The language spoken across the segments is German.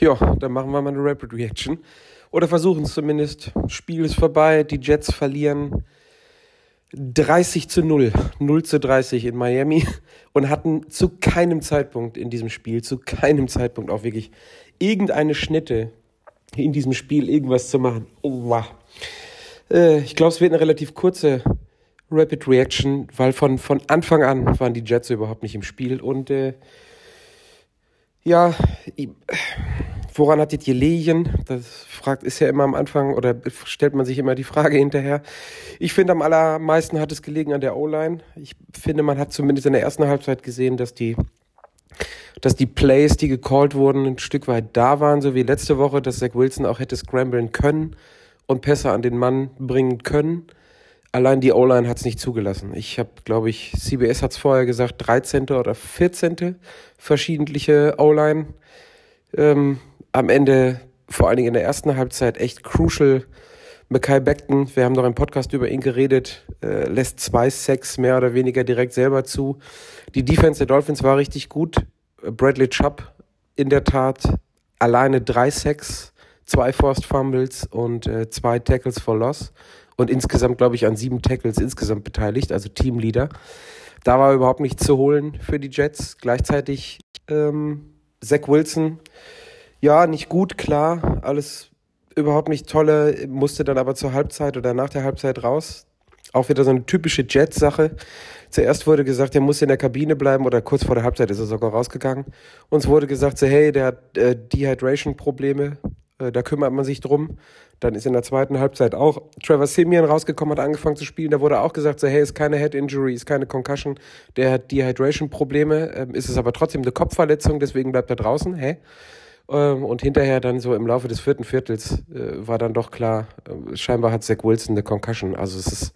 Ja, dann machen wir mal eine Rapid Reaction. Oder versuchen es zumindest. Spiel ist vorbei, die Jets verlieren 30 zu 0, 0 zu 30 in Miami und hatten zu keinem Zeitpunkt in diesem Spiel, zu keinem Zeitpunkt auch wirklich irgendeine Schnitte in diesem Spiel irgendwas zu machen. Oh, wow. Äh, ich glaube, es wird eine relativ kurze Rapid Reaction, weil von, von Anfang an waren die Jets überhaupt nicht im Spiel und äh, ja, woran hat das gelegen? Das fragt, ist ja immer am Anfang oder stellt man sich immer die Frage hinterher. Ich finde, am allermeisten hat es gelegen an der O-Line. Ich finde, man hat zumindest in der ersten Halbzeit gesehen, dass die, dass die Plays, die gecallt wurden, ein Stück weit da waren, so wie letzte Woche, dass Zach Wilson auch hätte scramblen können und Pässe an den Mann bringen können. Allein die O-Line hat es nicht zugelassen. Ich habe, glaube ich, CBS hat es vorher gesagt, 13. oder 14. verschiedentliche O-Line. Ähm, am Ende, vor allen Dingen in der ersten Halbzeit, echt crucial. Mackay Beckton, wir haben noch im Podcast über ihn geredet, äh, lässt zwei Sacks mehr oder weniger direkt selber zu. Die Defense der Dolphins war richtig gut. Bradley Chubb in der Tat alleine drei Sacks, zwei Forced Fumbles und äh, zwei Tackles for Loss und insgesamt, glaube ich, an sieben Tackles insgesamt beteiligt, also Teamleader. Da war überhaupt nichts zu holen für die Jets. Gleichzeitig ähm, Zach Wilson, ja, nicht gut, klar, alles überhaupt nicht tolle, musste dann aber zur Halbzeit oder nach der Halbzeit raus. Auch wieder so eine typische Jets-Sache. Zuerst wurde gesagt, er muss in der Kabine bleiben oder kurz vor der Halbzeit ist er sogar rausgegangen. Uns wurde gesagt, so, hey, der hat äh, Dehydration-Probleme, da kümmert man sich drum. Dann ist in der zweiten Halbzeit auch Trevor Simeon rausgekommen, hat angefangen zu spielen. Da wurde auch gesagt, so, hey, ist keine Head Injury, ist keine Concussion. Der hat Dehydration-Probleme, ähm, ist es aber trotzdem eine Kopfverletzung, deswegen bleibt er draußen. Hä? Ähm, und hinterher dann so im Laufe des vierten Viertels äh, war dann doch klar, äh, scheinbar hat Zach Wilson eine Concussion. Also es ist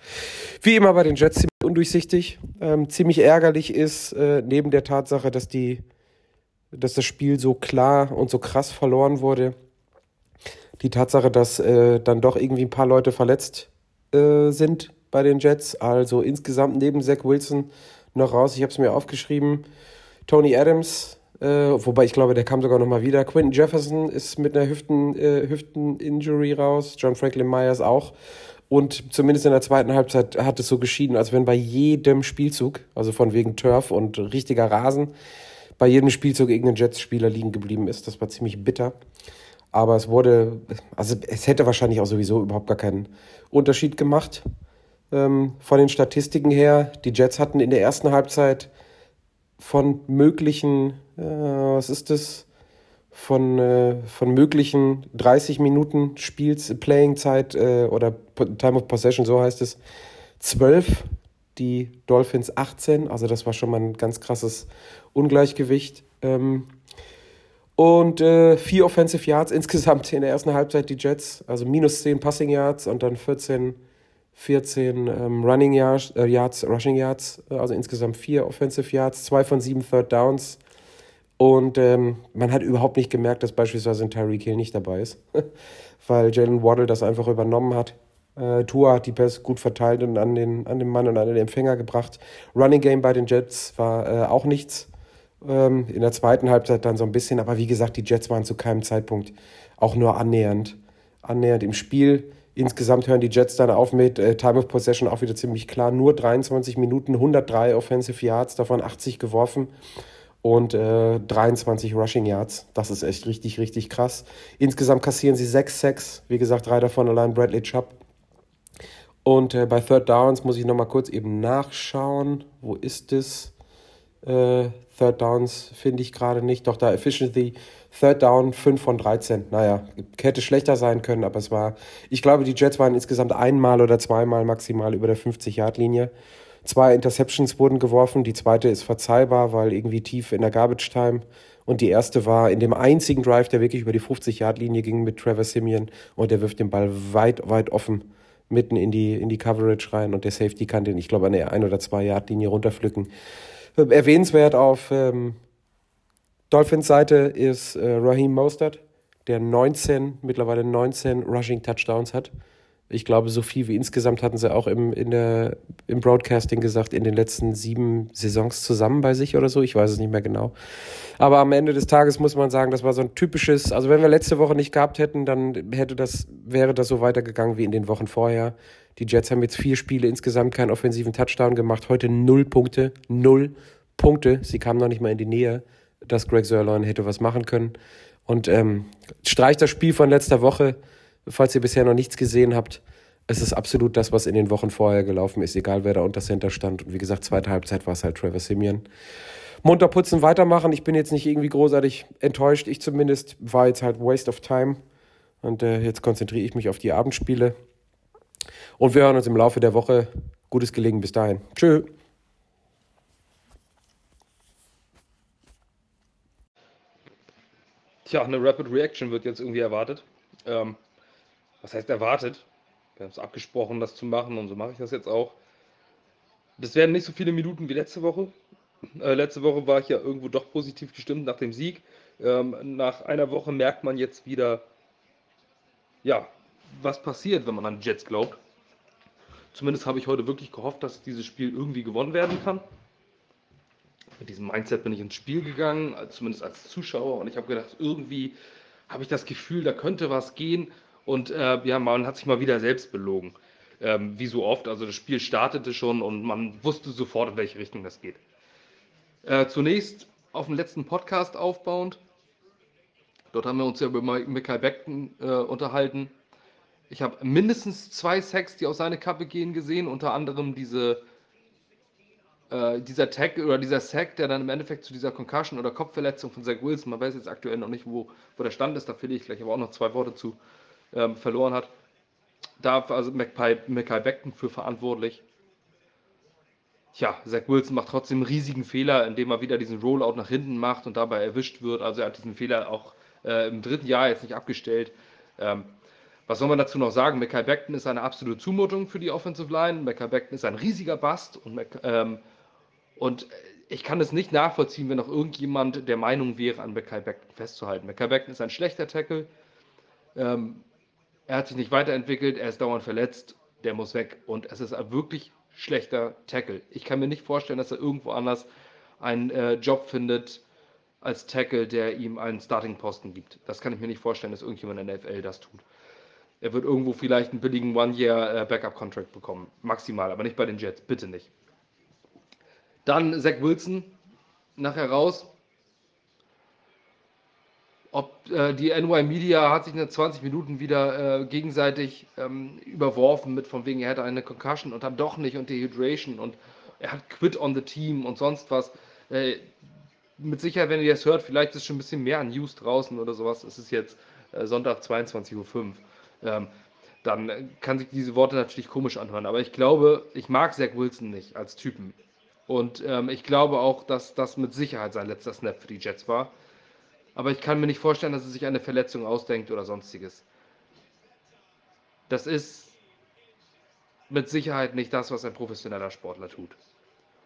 wie immer bei den Jets ziemlich undurchsichtig. Ähm, ziemlich ärgerlich ist, äh, neben der Tatsache, dass die, dass das Spiel so klar und so krass verloren wurde, die Tatsache, dass äh, dann doch irgendwie ein paar Leute verletzt äh, sind bei den Jets. Also insgesamt neben Zach Wilson noch raus. Ich habe es mir aufgeschrieben. Tony Adams, äh, wobei ich glaube, der kam sogar noch mal wieder. Quinton Jefferson ist mit einer Hüften, äh, Hüften-Injury raus. John Franklin Myers auch. Und zumindest in der zweiten Halbzeit hat es so geschieden, als wenn bei jedem Spielzug, also von wegen Turf und richtiger Rasen, bei jedem Spielzug irgendein Jets-Spieler liegen geblieben ist. Das war ziemlich bitter. Aber es wurde, also es hätte wahrscheinlich auch sowieso überhaupt gar keinen Unterschied gemacht. Ähm, von den Statistiken her, die Jets hatten in der ersten Halbzeit von möglichen, äh, was ist das? Von, äh, von möglichen 30 Minuten Spiels, Playing-Zeit äh, oder Time of Possession, so heißt es, 12, die Dolphins 18. Also das war schon mal ein ganz krasses Ungleichgewicht. Ähm, und äh, vier Offensive Yards insgesamt in der ersten Halbzeit die Jets, also minus 10 Passing Yards und dann 14, 14 ähm, Running Yards, äh, Yards, Rushing Yards, äh, also insgesamt vier Offensive Yards, zwei von sieben Third Downs. Und ähm, man hat überhaupt nicht gemerkt, dass beispielsweise ein Tyreek Hill nicht dabei ist, weil Jalen Waddle das einfach übernommen hat. Äh, Tua hat die Pässe gut verteilt und an den, an den Mann und an den Empfänger gebracht. Running Game bei den Jets war äh, auch nichts. Ähm, in der zweiten Halbzeit dann so ein bisschen, aber wie gesagt, die Jets waren zu keinem Zeitpunkt auch nur annähernd, annähernd im Spiel. Insgesamt hören die Jets dann auf mit äh, Time of Possession auch wieder ziemlich klar. Nur 23 Minuten, 103 Offensive Yards, davon 80 geworfen und äh, 23 Rushing Yards. Das ist echt richtig, richtig krass. Insgesamt kassieren sie 6 Sacks. Wie gesagt, drei davon allein Bradley Chubb. Und äh, bei Third Downs muss ich nochmal kurz eben nachschauen. Wo ist es? Äh, Third Downs finde ich gerade nicht. Doch da Efficiency, Third Down 5 von 13. Naja, hätte schlechter sein können, aber es war, ich glaube, die Jets waren insgesamt einmal oder zweimal maximal über der 50-Yard-Linie. Zwei Interceptions wurden geworfen, die zweite ist verzeihbar, weil irgendwie tief in der Garbage Time. Und die erste war in dem einzigen Drive, der wirklich über die 50-Yard-Linie ging mit Trevor Simeon und der wirft den Ball weit, weit offen mitten in die, in die Coverage rein und der Safety kann den, ich glaube, an der ein- oder zwei Yard-Linie runterpflücken. Erwähnenswert auf ähm, Dolphins Seite ist äh, Raheem Mostert, der 19, mittlerweile 19 Rushing Touchdowns hat. Ich glaube, so viel wie insgesamt hatten sie auch im, in der, im Broadcasting gesagt, in den letzten sieben Saisons zusammen bei sich oder so. Ich weiß es nicht mehr genau. Aber am Ende des Tages muss man sagen, das war so ein typisches, also wenn wir letzte Woche nicht gehabt hätten, dann hätte das, wäre das so weitergegangen wie in den Wochen vorher. Die Jets haben jetzt vier Spiele insgesamt keinen offensiven Touchdown gemacht. Heute null Punkte. Null Punkte. Sie kamen noch nicht mal in die Nähe, dass Greg Sirloin hätte was machen können. Und ähm, streicht das Spiel von letzter Woche, falls ihr bisher noch nichts gesehen habt. Es ist absolut das, was in den Wochen vorher gelaufen ist, egal wer da unter Center stand. Und wie gesagt, zweite Halbzeit war es halt Trevor Simeon. Munter putzen, weitermachen. Ich bin jetzt nicht irgendwie großartig enttäuscht. Ich zumindest war jetzt halt Waste of Time. Und äh, jetzt konzentriere ich mich auf die Abendspiele. Und wir hören uns im Laufe der Woche. Gutes Gelegen bis dahin. Tschö. Tja, eine Rapid Reaction wird jetzt irgendwie erwartet. Ähm, was heißt erwartet? Wir haben es abgesprochen, das zu machen und so mache ich das jetzt auch. Das werden nicht so viele Minuten wie letzte Woche. Äh, letzte Woche war ich ja irgendwo doch positiv gestimmt nach dem Sieg. Ähm, nach einer Woche merkt man jetzt wieder, ja, was passiert, wenn man an Jets glaubt. Zumindest habe ich heute wirklich gehofft, dass dieses Spiel irgendwie gewonnen werden kann. Mit diesem Mindset bin ich ins Spiel gegangen, zumindest als Zuschauer, und ich habe gedacht, irgendwie habe ich das Gefühl, da könnte was gehen. Und äh, ja, man hat sich mal wieder selbst belogen. Ähm, wie so oft. Also das Spiel startete schon und man wusste sofort, in welche Richtung das geht. Äh, zunächst auf dem letzten Podcast aufbauend. Dort haben wir uns ja über Michael Beckton äh, unterhalten. Ich habe mindestens zwei Sacks, die aus seiner Kappe gehen, gesehen. Unter anderem diese, äh, dieser Tag oder dieser Sack, der dann im Endeffekt zu dieser Concussion oder Kopfverletzung von Zach Wilson, man weiß jetzt aktuell noch nicht, wo, wo der Stand ist, da verliere ich gleich aber auch noch zwei Worte zu, ähm, verloren hat. Da war also Mackay Beckton für verantwortlich. Tja, Zach Wilson macht trotzdem einen riesigen Fehler, indem er wieder diesen Rollout nach hinten macht und dabei erwischt wird. Also er hat diesen Fehler auch äh, im dritten Jahr jetzt nicht abgestellt. Ähm, was soll man dazu noch sagen? Mackay Beckton ist eine absolute Zumutung für die Offensive Line. Mackay Beckton ist ein riesiger Bast und, ähm, und ich kann es nicht nachvollziehen, wenn noch irgendjemand der Meinung wäre, an Mackay Beckton festzuhalten. Mackay Beckton ist ein schlechter Tackle. Ähm, er hat sich nicht weiterentwickelt, er ist dauernd verletzt, der muss weg. Und es ist ein wirklich schlechter Tackle. Ich kann mir nicht vorstellen, dass er irgendwo anders einen äh, Job findet als Tackle, der ihm einen Starting-Posten gibt. Das kann ich mir nicht vorstellen, dass irgendjemand in der NFL das tut. Er wird irgendwo vielleicht einen billigen One-Year-Backup-Contract äh, bekommen. Maximal, aber nicht bei den Jets. Bitte nicht. Dann Zach Wilson nachher raus. Ob äh, die NY Media hat sich in 20 Minuten wieder äh, gegenseitig ähm, überworfen mit von wegen, er hätte eine Concussion und dann doch nicht und Dehydration und er hat quit on the team und sonst was. Äh, mit Sicherheit, wenn ihr das hört, vielleicht ist schon ein bisschen mehr an News draußen oder sowas. Es ist jetzt äh, Sonntag 22.05 Uhr ähm, dann kann sich diese Worte natürlich komisch anhören. Aber ich glaube, ich mag Zach Wilson nicht als Typen. Und ähm, ich glaube auch, dass das mit Sicherheit sein letzter Snap für die Jets war. Aber ich kann mir nicht vorstellen, dass er sich eine Verletzung ausdenkt oder sonstiges. Das ist mit Sicherheit nicht das, was ein professioneller Sportler tut.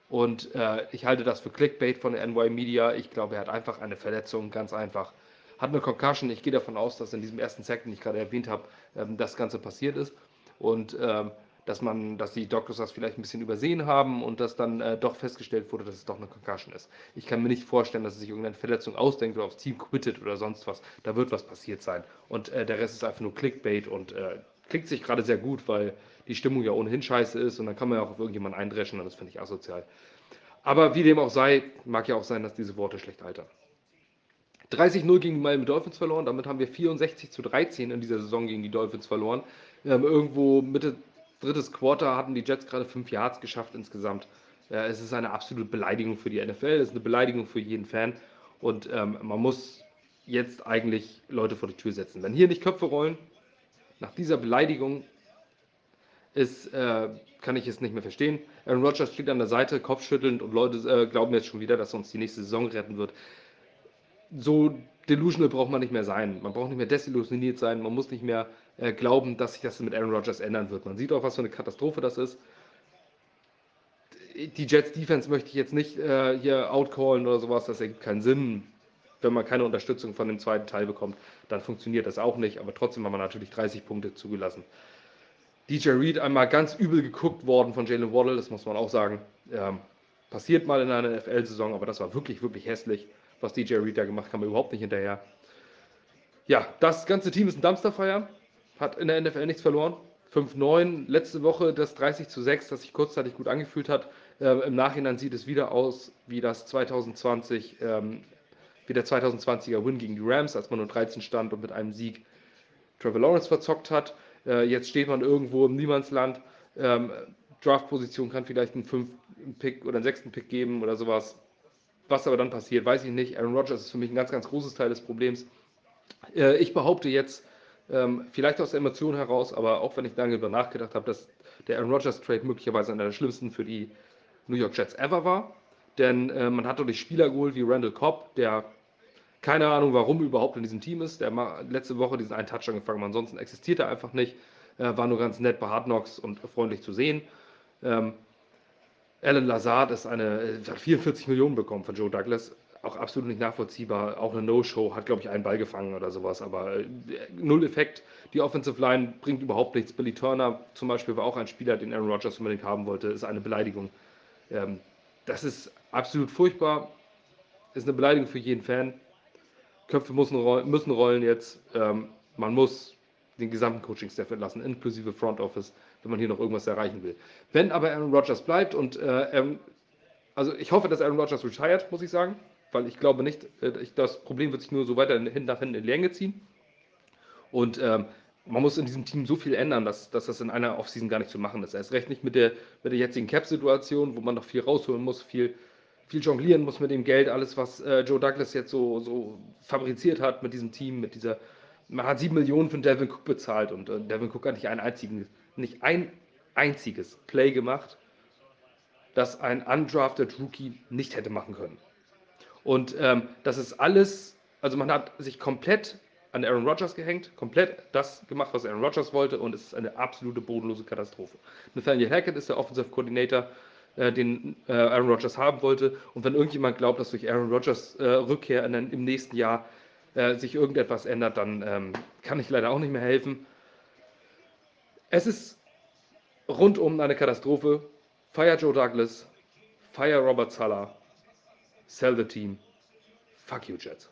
Und äh, ich halte das für Clickbait von der NY Media. Ich glaube, er hat einfach eine Verletzung, ganz einfach hat eine Concussion. Ich gehe davon aus, dass in diesem ersten Sack, den ich gerade erwähnt habe, ähm, das Ganze passiert ist. Und ähm, dass man, dass die Doctors das vielleicht ein bisschen übersehen haben und dass dann äh, doch festgestellt wurde, dass es doch eine Concussion ist. Ich kann mir nicht vorstellen, dass er sich irgendeine Verletzung ausdenkt oder aufs Team quittet oder sonst was. Da wird was passiert sein. Und äh, der Rest ist einfach nur Clickbait und äh, klickt sich gerade sehr gut, weil die Stimmung ja ohnehin scheiße ist und dann kann man ja auch auf irgendjemanden eindreschen und das finde ich asozial. Aber wie dem auch sei, mag ja auch sein, dass diese Worte schlecht altern. 30-0 gegen die Miami Dolphins verloren. Damit haben wir 64 zu 13 in dieser Saison gegen die Dolphins verloren. Ähm, irgendwo Mitte drittes Quarter hatten die Jets gerade fünf Yards geschafft insgesamt. Äh, es ist eine absolute Beleidigung für die NFL. Es ist eine Beleidigung für jeden Fan. Und ähm, man muss jetzt eigentlich Leute vor die Tür setzen. Wenn hier nicht Köpfe rollen, nach dieser Beleidigung ist, äh, kann ich es nicht mehr verstehen. Aaron Rodgers steht an der Seite, kopfschüttelnd und Leute äh, glauben jetzt schon wieder, dass er uns die nächste Saison retten wird so delusional braucht man nicht mehr sein. Man braucht nicht mehr desillusioniert sein. Man muss nicht mehr äh, glauben, dass sich das mit Aaron Rodgers ändern wird. Man sieht auch, was für eine Katastrophe das ist. Die Jets Defense möchte ich jetzt nicht äh, hier outcallen oder sowas. Das ergibt keinen Sinn. Wenn man keine Unterstützung von dem zweiten Teil bekommt, dann funktioniert das auch nicht. Aber trotzdem haben wir natürlich 30 Punkte zugelassen. DJ Reed einmal ganz übel geguckt worden von Jalen Waddle, das muss man auch sagen. Ähm, passiert mal in einer NFL-Saison, aber das war wirklich, wirklich hässlich, was DJ Reed da gemacht kam überhaupt nicht hinterher. Ja, das ganze Team ist ein Dumpsterfire, hat in der NFL nichts verloren. 5-9, letzte Woche das 30 zu 6, das sich kurzzeitig gut angefühlt hat. Äh, Im Nachhinein sieht es wieder aus wie das 2020, ähm, wie der 2020er Win gegen die Rams, als man nur 13 stand und mit einem Sieg Trevor Lawrence verzockt hat. Äh, jetzt steht man irgendwo im Niemandsland. Ähm, Draft-Position kann vielleicht einen 5 Pick oder einen 6. Pick geben oder sowas. Was aber dann passiert, weiß ich nicht. Aaron Rodgers ist für mich ein ganz, ganz großes Teil des Problems. Äh, ich behaupte jetzt, ähm, vielleicht aus der Emotion heraus, aber auch wenn ich lange darüber nachgedacht habe, dass der Aaron Rodgers Trade möglicherweise einer der schlimmsten für die New York Jets ever war. Denn äh, man hat durch Spieler geholt wie Randall Cobb, der keine Ahnung, warum überhaupt in diesem Team ist. Der letzte Woche diesen einen Touch angefangen, ansonsten existiert er einfach nicht. Äh, war nur ganz nett bei Hard Knocks und freundlich zu sehen. Ähm, Alan Lazard ist eine, äh, hat 44 Millionen bekommen von Joe Douglas. Auch absolut nicht nachvollziehbar. Auch eine No-Show, hat, glaube ich, einen Ball gefangen oder sowas. Aber äh, null Effekt. Die Offensive Line bringt überhaupt nichts. Billy Turner zum Beispiel war auch ein Spieler, den Aaron Rodgers unbedingt haben wollte. Ist eine Beleidigung. Ähm, das ist absolut furchtbar. Ist eine Beleidigung für jeden Fan. Köpfe müssen rollen, müssen rollen jetzt. Ähm, man muss den gesamten Coaching-Staff entlassen, inklusive Front Office, wenn man hier noch irgendwas erreichen will. Wenn aber Aaron Rodgers bleibt und äh, also ich hoffe, dass Aaron Rodgers retired, muss ich sagen, weil ich glaube nicht, äh, das Problem wird sich nur so weiter hin nach hinten in Länge ziehen. Und ähm, man muss in diesem Team so viel ändern, dass, dass das in einer Offseason gar nicht zu machen ist. Erst recht nicht mit der, mit der jetzigen Cap-Situation, wo man noch viel rausholen muss, viel, viel jonglieren muss mit dem Geld, alles, was äh, Joe Douglas jetzt so, so fabriziert hat mit diesem Team, mit dieser. Man hat sieben Millionen für Devin Cook bezahlt und äh, Devin Cook hat nicht einen einzigen, nicht ein einziges Play gemacht, das ein undrafted Rookie nicht hätte machen können. Und ähm, das ist alles, also man hat sich komplett an Aaron Rodgers gehängt, komplett das gemacht, was Aaron Rodgers wollte und es ist eine absolute bodenlose Katastrophe. Nathaniel Hackett ist der Offensive Coordinator, äh, den äh, Aaron Rodgers haben wollte und wenn irgendjemand glaubt, dass durch Aaron Rodgers äh, Rückkehr in, im nächsten Jahr äh, sich irgendetwas ändert, dann ähm, kann ich leider auch nicht mehr helfen. Es ist rundum eine Katastrophe. Fire Joe Douglas, fire Robert Sala, sell the team, fuck you Jets.